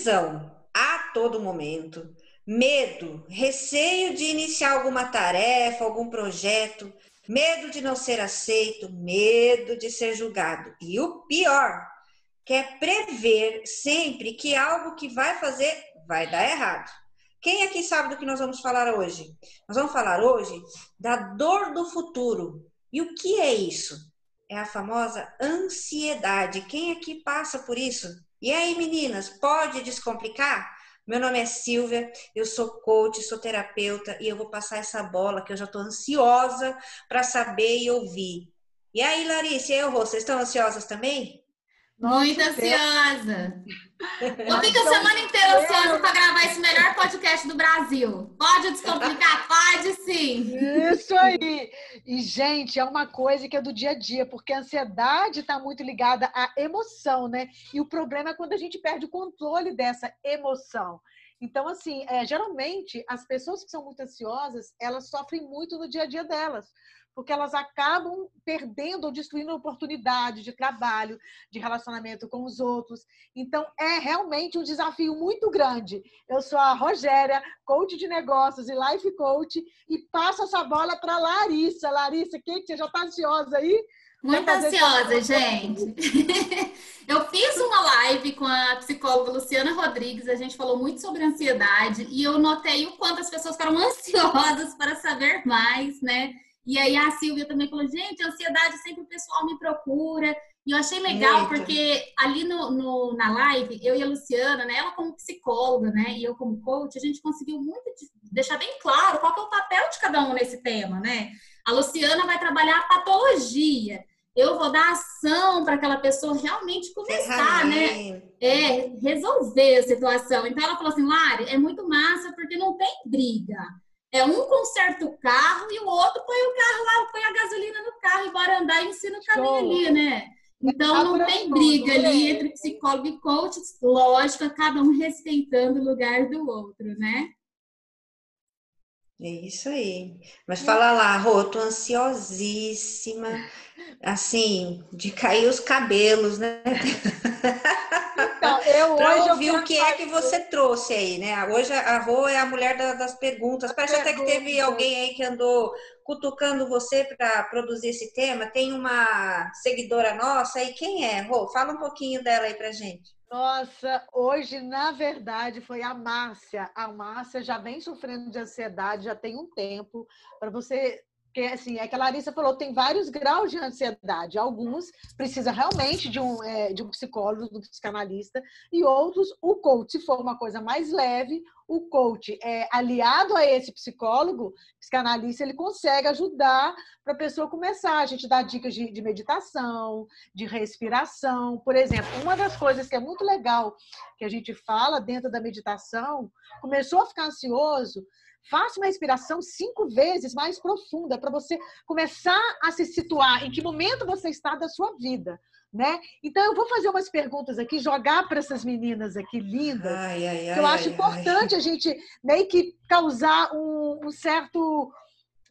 indecisão a todo momento, medo, receio de iniciar alguma tarefa, algum projeto, medo de não ser aceito, medo de ser julgado. E o pior, quer prever sempre que algo que vai fazer vai dar errado. Quem aqui sabe do que nós vamos falar hoje? Nós vamos falar hoje da dor do futuro. E o que é isso? É a famosa ansiedade. Quem aqui passa por isso? E aí, meninas, pode descomplicar? Meu nome é Silvia, eu sou coach, sou terapeuta e eu vou passar essa bola que eu já estou ansiosa para saber e ouvir. E aí, Larissa e eu, vocês estão ansiosas também? Muito ansiosa. Eu fico a semana inteira ansiosa para gravar esse melhor podcast do Brasil. Pode descomplicar? Pode sim. Isso aí. E, gente, é uma coisa que é do dia a dia, porque a ansiedade está muito ligada à emoção, né? E o problema é quando a gente perde o controle dessa emoção. Então, assim, é, geralmente, as pessoas que são muito ansiosas, elas sofrem muito no dia a dia delas porque elas acabam perdendo ou destruindo oportunidade de trabalho, de relacionamento com os outros. Então, é realmente um desafio muito grande. Eu sou a Rogéria, coach de negócios e life coach, e passo essa bola para Larissa. Larissa, que você já está ansiosa aí? Muito ansiosa, gente. Eu fiz uma live com a psicóloga Luciana Rodrigues, a gente falou muito sobre ansiedade e eu notei o quanto as pessoas ficaram ansiosas para saber mais, né? E aí a Silvia também falou, gente, ansiedade sempre o pessoal me procura. E eu achei legal, porque ali no, no, na live, eu e a Luciana, né, ela como psicóloga, né, e eu como coach, a gente conseguiu muito deixar bem claro qual é o papel de cada um nesse tema, né? A Luciana vai trabalhar a patologia. Eu vou dar ação para aquela pessoa realmente começar, né? É, resolver a situação. Então ela falou assim, Lari, é muito massa porque não tem briga. É um conserta o carro e o outro põe o carro lá, põe a gasolina no carro e bora andar e ensina o caminho ali, né? Então não tem briga ali entre psicólogo e coach, lógico, cada um respeitando o lugar do outro, né? É isso aí. Mas fala lá, Rô, tô ansiosíssima, assim, de cair os cabelos, né? Então, eu pra ouvir o que é que você trouxe aí, né? Hoje a Rô é a mulher das perguntas. Parece até que teve alguém aí que andou cutucando você para produzir esse tema. Tem uma seguidora nossa aí. Quem é, Rô? Fala um pouquinho dela aí pra gente. Nossa, hoje, na verdade, foi a Márcia. A Márcia já vem sofrendo de ansiedade já tem um tempo. Para você porque, assim, é que a Larissa falou, tem vários graus de ansiedade. Alguns precisa realmente de um, é, de um psicólogo, de um psicanalista, e outros, o coach, se for uma coisa mais leve, o coach é aliado a esse psicólogo, psicanalista, ele consegue ajudar para a pessoa começar. A gente dá dicas de, de meditação, de respiração. Por exemplo, uma das coisas que é muito legal que a gente fala dentro da meditação, começou a ficar ansioso, Faça uma respiração cinco vezes mais profunda para você começar a se situar em que momento você está da sua vida. Né? Então eu vou fazer umas perguntas aqui, jogar para essas meninas aqui lindas. Ai, ai, ai, eu acho importante a gente meio que causar um, um certo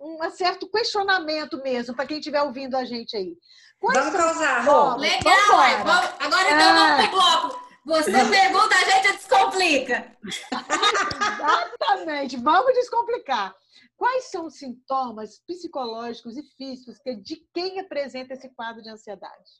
um certo questionamento mesmo para quem estiver ouvindo a gente aí. Quais vamos causar, Rô. Legal, vamos, agora então ah. vamos pro bloco. Você pergunta, a gente descomplica. Exatamente. Vamos descomplicar. Quais são os sintomas psicológicos e físicos que, de quem apresenta esse quadro de ansiedade?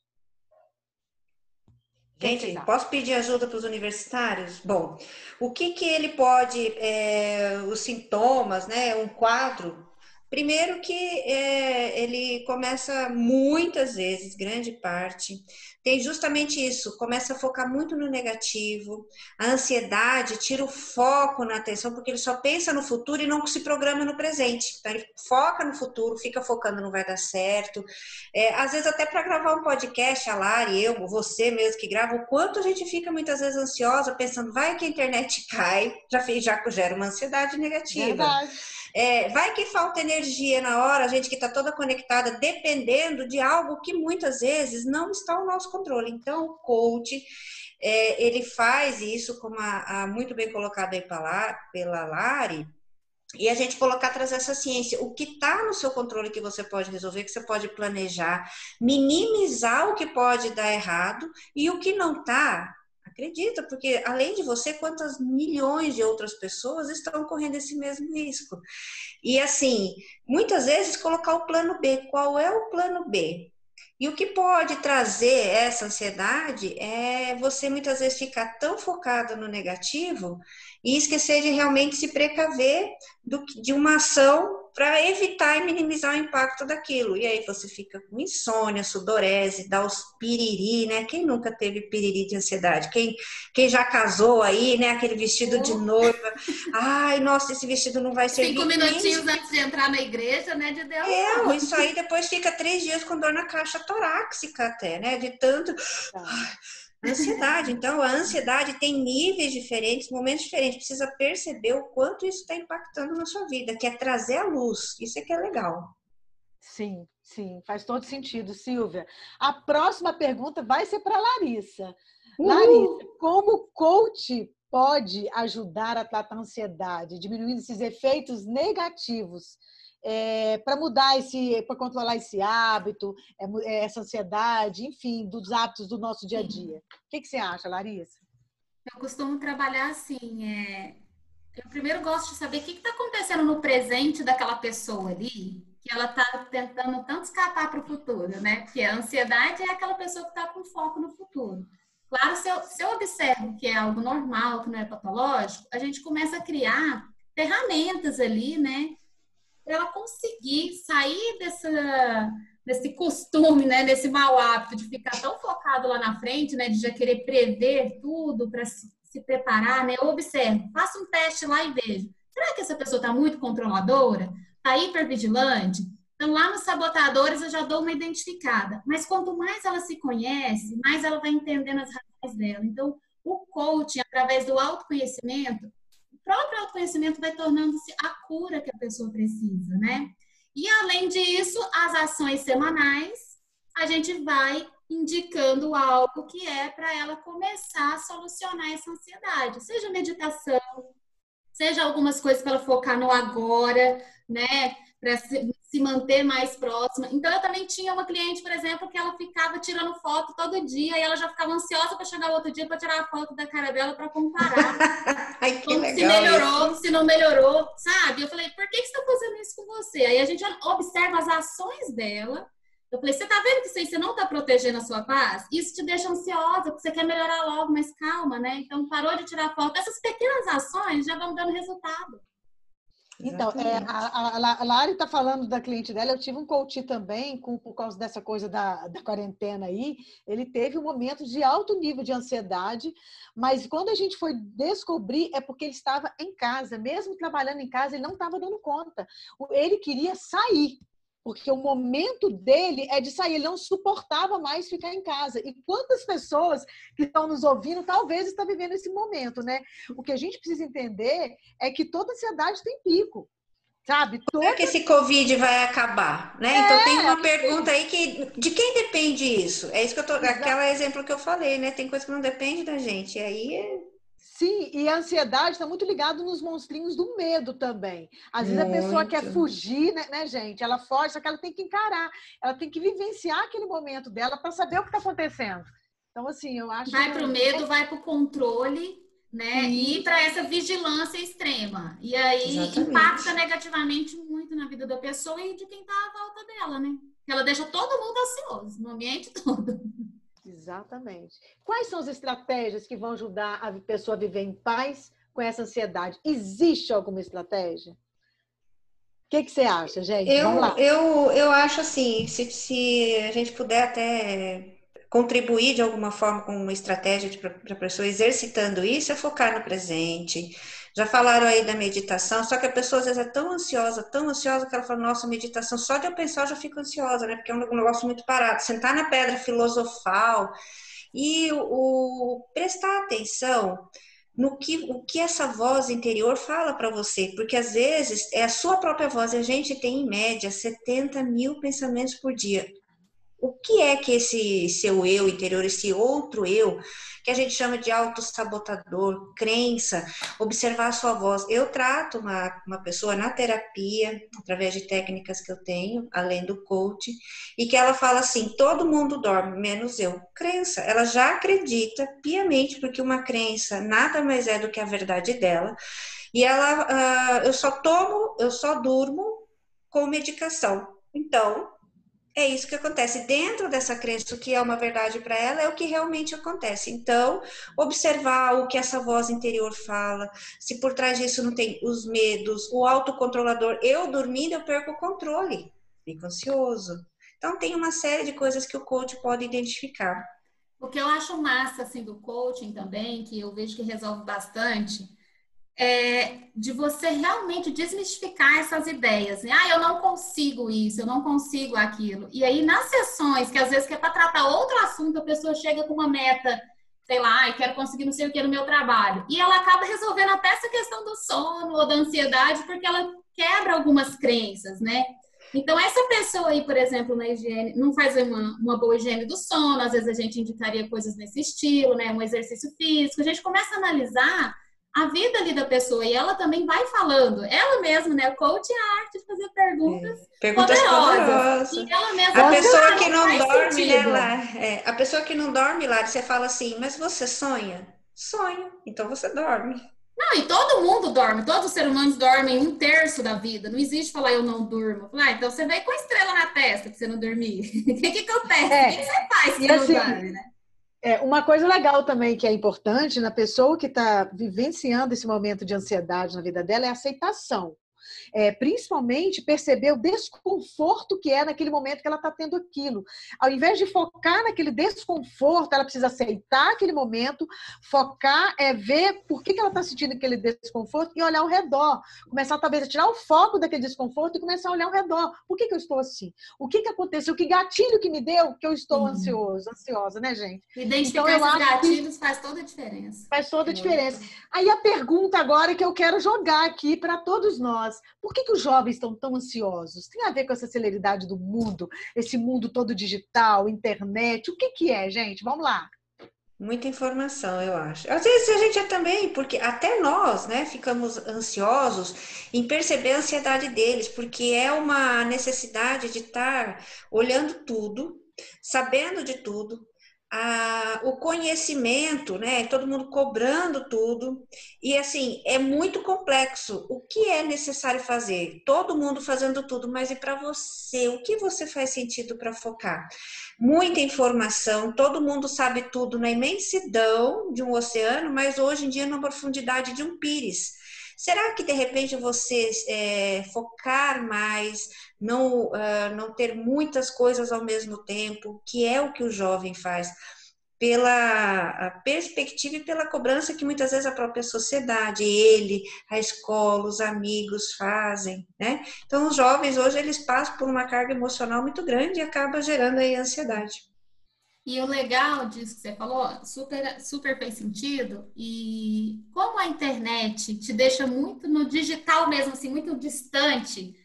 Gente, posso pedir ajuda para os universitários? Bom, o que que ele pode, é, os sintomas, né, um quadro Primeiro que é, ele começa muitas vezes, grande parte, tem justamente isso, começa a focar muito no negativo, a ansiedade tira o foco na atenção, porque ele só pensa no futuro e não se programa no presente. Então ele foca no futuro, fica focando não vai dar certo. É, às vezes até para gravar um podcast, a Lari, eu, você mesmo que grava, o quanto a gente fica muitas vezes ansiosa, pensando, vai que a internet cai, já, já gera uma ansiedade negativa. Verdade. É, vai que falta energia na hora, a gente que está toda conectada, dependendo de algo que muitas vezes não está ao nosso controle. Então, o coach, é, ele faz isso, como a, a muito bem colocado aí pela, pela Lari, e a gente colocar, trazer essa ciência. O que está no seu controle que você pode resolver, que você pode planejar, minimizar o que pode dar errado, e o que não está, Acredita, porque além de você, quantas milhões de outras pessoas estão correndo esse mesmo risco? E assim, muitas vezes colocar o plano B. Qual é o plano B? E o que pode trazer essa ansiedade é você muitas vezes ficar tão focado no negativo e esquecer de realmente se precaver do, de uma ação para evitar e minimizar o impacto daquilo. E aí você fica com insônia, sudorese, dá os piriri, né? Quem nunca teve piriri de ansiedade? Quem, quem já casou aí, né? Aquele vestido de noiva. Ai, nossa, esse vestido não vai ser. Cinco minutinhos antes de entrar na igreja, né, de Deus? É, isso aí depois fica três dias com dor na caixa torácica até, né? De tanto. Tá. Ansiedade. Então, a ansiedade tem níveis diferentes, momentos diferentes. Precisa perceber o quanto isso está impactando na sua vida, que é trazer a luz. Isso é que é legal. Sim, sim, faz todo sentido, Silvia. A próxima pergunta vai ser para Larissa. Uhul. Larissa, como coach pode ajudar a tratar a ansiedade, diminuindo esses efeitos negativos é, para mudar esse, para controlar esse hábito, é, é, essa ansiedade, enfim, dos hábitos do nosso dia a dia. O que, que você acha, Larissa? Eu costumo trabalhar assim. É... Eu primeiro gosto de saber o que está acontecendo no presente daquela pessoa ali, que ela está tentando tanto escapar para o futuro, né? Porque a ansiedade é aquela pessoa que está com foco no futuro. Claro, se eu, se eu observo que é algo normal, que não é patológico, a gente começa a criar ferramentas ali, né? Para ela conseguir sair dessa, desse costume, né, desse mau hábito de ficar tão focado lá na frente, né, de já querer prever tudo para se, se, preparar, né? Observe, faça um teste lá e veja. Será que essa pessoa está muito controladora? Está hipervigilante? Então, lá nos sabotadores eu já dou uma identificada. Mas quanto mais ela se conhece, mais ela vai entendendo as razões dela. Então, o coaching, através do autoconhecimento, próprio autoconhecimento vai tornando-se a cura que a pessoa precisa, né? E além disso, as ações semanais, a gente vai indicando algo que é para ela começar a solucionar essa ansiedade, seja meditação, seja algumas coisas para ela focar no agora, né? Para se manter mais próxima. Então, eu também tinha uma cliente, por exemplo, que ela ficava tirando foto todo dia e ela já ficava ansiosa para chegar outro dia para tirar a foto da cara dela para comparar. Ai, legal se melhorou, isso. se não melhorou, sabe? Eu falei, por que, que você está fazendo isso com você? Aí a gente observa as ações dela. Eu falei, você tá vendo que isso aí você não tá protegendo a sua paz? Isso te deixa ansiosa, porque você quer melhorar logo, mas calma, né? Então parou de tirar foto. Essas pequenas ações já vão dando resultado. Então, é, a, a, a Lari está falando da cliente dela. Eu tive um coach também, com, por causa dessa coisa da, da quarentena aí. Ele teve um momento de alto nível de ansiedade, mas quando a gente foi descobrir, é porque ele estava em casa, mesmo trabalhando em casa, ele não estava dando conta. Ele queria sair, porque o momento dele é de sair, ele não suportava mais ficar em casa. E quantas pessoas que estão nos ouvindo talvez estão vivendo esse momento, né? O que a gente precisa entender é que toda ansiedade tem pico. Sabe? Como é que esse Covid vai acabar, né? É, então tem uma pergunta aí que de quem depende isso? É isso que eu tô, aquele exemplo que eu falei, né? Tem coisa que não depende da gente. E aí é Sim, e a ansiedade está muito ligada nos monstrinhos do medo também. Às vezes muito. a pessoa quer fugir, né, né, gente? Ela foge, só que ela tem que encarar, ela tem que vivenciar aquele momento dela para saber o que está acontecendo. Então, assim, eu acho. Vai para o medo, vai para o controle, né? Sim. E para essa vigilância extrema. E aí Exatamente. impacta negativamente muito na vida da pessoa e de quem está à volta dela, né? Ela deixa todo mundo ansioso no ambiente todo. Exatamente. Quais são as estratégias que vão ajudar a pessoa a viver em paz com essa ansiedade? Existe alguma estratégia? O que, que você acha, gente? Eu, eu, eu acho assim, se, se a gente puder até contribuir de alguma forma com uma estratégia para a pessoa exercitando isso, é focar no presente, já falaram aí da meditação, só que a pessoa às vezes é tão ansiosa, tão ansiosa, que ela fala, nossa, meditação, só de eu pensar eu já fico ansiosa, né? Porque é um negócio muito parado. Sentar na pedra filosofal e o, o prestar atenção no que, o que essa voz interior fala para você, porque às vezes é a sua própria voz, a gente tem em média 70 mil pensamentos por dia. O que é que esse seu eu interior, esse outro eu, que a gente chama de autossabotador, crença, observar a sua voz. Eu trato uma, uma pessoa na terapia, através de técnicas que eu tenho, além do coach, e que ela fala assim: todo mundo dorme, menos eu. Crença, ela já acredita piamente, porque uma crença nada mais é do que a verdade dela. E ela, uh, eu só tomo, eu só durmo com medicação. Então, é isso que acontece. Dentro dessa crença, o que é uma verdade para ela é o que realmente acontece. Então, observar o que essa voz interior fala, se por trás disso não tem os medos, o autocontrolador. Eu dormindo, eu perco o controle, fico ansioso. Então, tem uma série de coisas que o coach pode identificar. O que eu acho massa assim, do coaching também, que eu vejo que resolve bastante, é, de você realmente desmistificar essas ideias. Né? Ah, eu não consigo isso, eu não consigo aquilo. E aí, nas sessões, que às vezes que é para tratar outro assunto, a pessoa chega com uma meta, sei lá, e quero conseguir não sei o que no meu trabalho. E ela acaba resolvendo até essa questão do sono ou da ansiedade, porque ela quebra algumas crenças, né? Então, essa pessoa aí, por exemplo, na higiene, não faz uma, uma boa higiene do sono, às vezes a gente indicaria coisas nesse estilo, né? Um exercício físico. A gente começa a analisar a vida ali da pessoa e ela também vai falando. Ela mesma, né? O coach é a arte de fazer perguntas, é. perguntas poderosas. poderosas. E ela mesma a pessoa que não dorme, né, lá, é, a pessoa que não dorme lá, você fala assim, mas você sonha? Sonho, então você dorme. Não, e todo mundo dorme, todos os seres humanos dormem um terço da vida. Não existe falar eu não durmo. Ah, então você veio com a estrela na testa pra você não dormir. O que, que acontece? É. O que, você faz se você assim, não dorme, né? É, uma coisa legal também que é importante na pessoa que está vivenciando esse momento de ansiedade na vida dela é a aceitação é, principalmente perceber o desconforto que é naquele momento que ela está tendo aquilo. Ao invés de focar naquele desconforto, ela precisa aceitar aquele momento, focar, é ver por que, que ela está sentindo aquele desconforto e olhar ao redor. Começar talvez a tirar o foco daquele desconforto e começar a olhar ao redor. Por que, que eu estou assim? O que, que aconteceu? Que gatilho que me deu que eu estou uhum. ansioso, ansiosa, né, gente? Identificar então, esses gatilhos faz toda a diferença. Faz toda a diferença. Aí a pergunta agora que eu quero jogar aqui para todos nós. Por que, que os jovens estão tão ansiosos? Tem a ver com essa celeridade do mundo, esse mundo todo digital, internet? O que, que é, gente? Vamos lá. Muita informação, eu acho. Às vezes a gente é também, porque até nós, né, ficamos ansiosos em perceber a ansiedade deles, porque é uma necessidade de estar olhando tudo, sabendo de tudo, a, o conhecimento, né? Todo mundo cobrando tudo. E assim, é muito complexo. O que é necessário fazer? Todo mundo fazendo tudo, mas e para você? O que você faz sentido para focar? Muita informação, todo mundo sabe tudo na imensidão de um oceano, mas hoje em dia na profundidade de um pires. Será que de repente você é, focar mais, não, uh, não ter muitas coisas ao mesmo tempo, que é o que o jovem faz? pela perspectiva e pela cobrança que muitas vezes a própria sociedade, ele, a escola, os amigos fazem, né? Então, os jovens hoje eles passam por uma carga emocional muito grande e acaba gerando aí ansiedade. E o legal disso que você falou, super, super fez sentido. E como a internet te deixa muito no digital mesmo, assim, muito distante,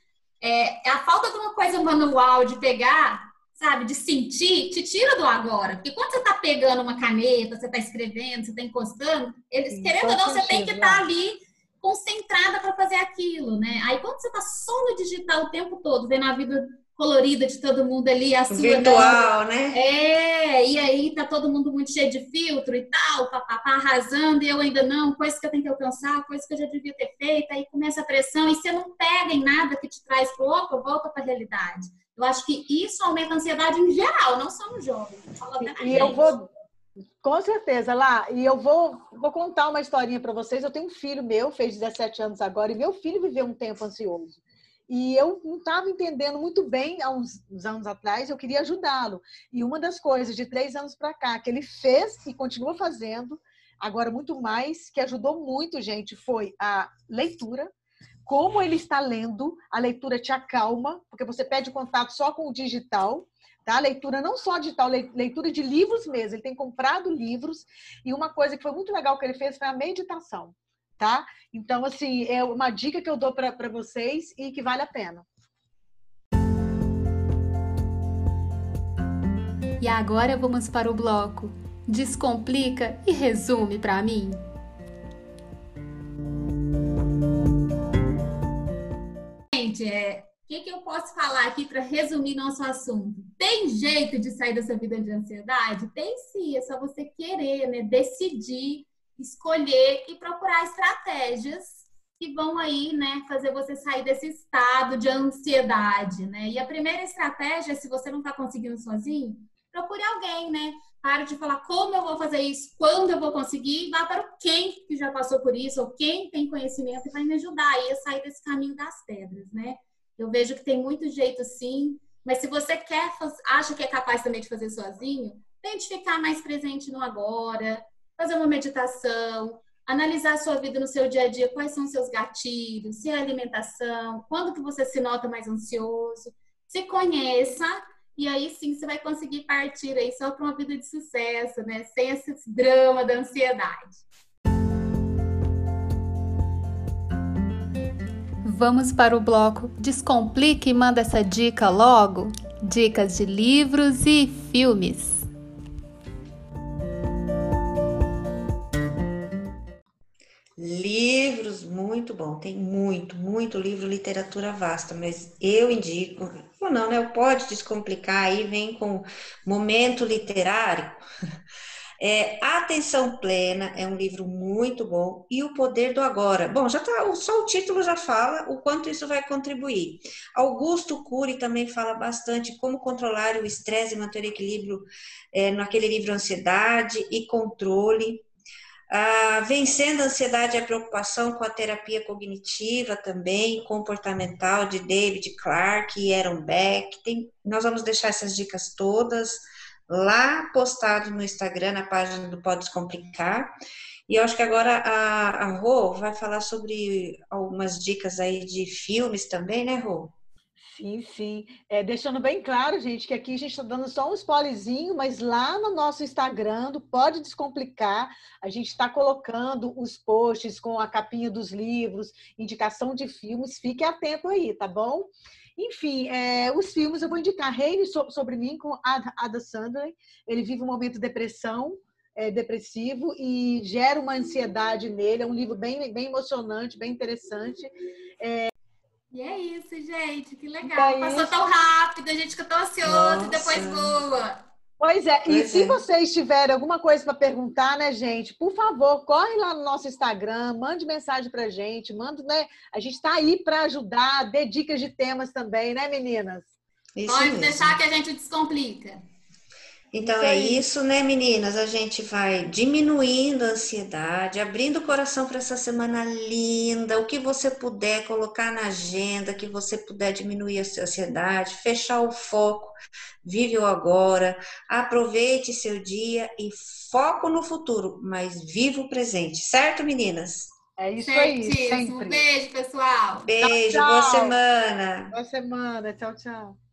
é, a falta de uma coisa manual, de pegar, sabe, de sentir, te tira do agora. Porque quando você está pegando uma caneta, você está escrevendo, você está encostando, eles, Sim, querendo ou não, você tem que estar tá ali concentrada para fazer aquilo, né? Aí quando você está só no digital o tempo todo, vendo a vida colorida de todo mundo ali, a sua virtual, né? É, e aí tá todo mundo muito cheio de filtro e tal, papapá, arrasando, e eu ainda não, coisa que eu tenho que alcançar, coisa que eu já devia ter feito, aí começa a pressão, e você não pega em nada que te traz pro outro, volta para a realidade. Eu acho que isso aumenta a ansiedade em geral, não só no jovem. E eu vou com certeza, lá. E eu vou, vou contar uma historinha para vocês. Eu tenho um filho meu, fez 17 anos agora, e meu filho viveu um tempo ansioso. E eu não estava entendendo muito bem há uns, uns anos atrás, eu queria ajudá-lo. E uma das coisas de três anos para cá que ele fez e continua fazendo, agora muito mais, que ajudou muito, gente, foi a leitura. Como ele está lendo, a leitura te acalma, porque você pede contato só com o digital, tá? Leitura não só digital, leitura de livros mesmo. Ele tem comprado livros. E uma coisa que foi muito legal que ele fez foi a meditação tá? Então, assim, é uma dica que eu dou para vocês e que vale a pena. E agora vamos para o bloco Descomplica e resume para mim. Gente, é, o que, que eu posso falar aqui para resumir nosso assunto? Tem jeito de sair dessa vida de ansiedade? Tem sim, é só você querer, né? Decidir, escolher e procurar estratégias que vão aí, né, fazer você sair desse estado de ansiedade, né? E a primeira estratégia, se você não está conseguindo sozinho, procure alguém, né? Pare de falar como eu vou fazer isso, quando eu vou conseguir, vá para quem que já passou por isso, ou quem tem conhecimento e vai me ajudar aí a sair desse caminho das pedras, né? Eu vejo que tem muito jeito sim, mas se você quer, acha que é capaz também de fazer sozinho, tente ficar mais presente no agora, fazer uma meditação, analisar a sua vida no seu dia a dia, quais são os seus gatilhos, se é alimentação, quando que você se nota mais ansioso, se conheça e aí sim você vai conseguir partir aí só para uma vida de sucesso, né? Sem esse drama da ansiedade. Vamos para o bloco Descomplique e manda essa dica logo. Dicas de livros e filmes. Livros, muito bom. Tem muito, muito livro, literatura vasta, mas eu indico, ou não, né? Pode descomplicar aí, vem com momento literário. É, Atenção Plena é um livro muito bom e O Poder do Agora. Bom, já tá, só o título já fala o quanto isso vai contribuir. Augusto Cury também fala bastante como controlar o estresse e manter o equilíbrio é, naquele livro Ansiedade e Controle. Ah, vencendo a ansiedade e a preocupação com a terapia cognitiva também, comportamental, de David Clark e Aaron Beck. Tem, nós vamos deixar essas dicas todas lá postado no Instagram, na página do Pode Descomplicar. E eu acho que agora a, a Rô vai falar sobre algumas dicas aí de filmes também, né, Rô? Sim, sim. É, deixando bem claro, gente, que aqui a gente está dando só um spoilerzinho, mas lá no nosso Instagram, do Pode Descomplicar, a gente está colocando os posts com a capinha dos livros, indicação de filmes. Fique atento aí, tá bom? Enfim, é, os filmes eu vou indicar Reine sobre mim com Ada Sandler. Ele vive um momento de depressão, é, depressivo e gera uma ansiedade nele. É um livro bem, bem emocionante, bem interessante. É... E é isso, gente. Que legal. É Passou tão rápido, a gente ficou tão ansioso e depois voa. Pois é, pois e se é. vocês tiverem alguma coisa para perguntar, né, gente, por favor, corre lá no nosso Instagram, mande mensagem para a gente, manda, né? A gente está aí para ajudar, dê dicas de temas também, né, meninas? Isso Pode mesmo. deixar que a gente descomplica. Então é isso, né, meninas? A gente vai diminuindo a ansiedade, abrindo o coração para essa semana linda. O que você puder colocar na agenda, que você puder diminuir a ansiedade, fechar o foco, vive o agora, aproveite seu dia e foco no futuro, mas viva o presente, certo, meninas? É isso aí. Sempre. Um beijo, pessoal. Beijo, tchau, tchau. boa semana. Boa semana, tchau, tchau.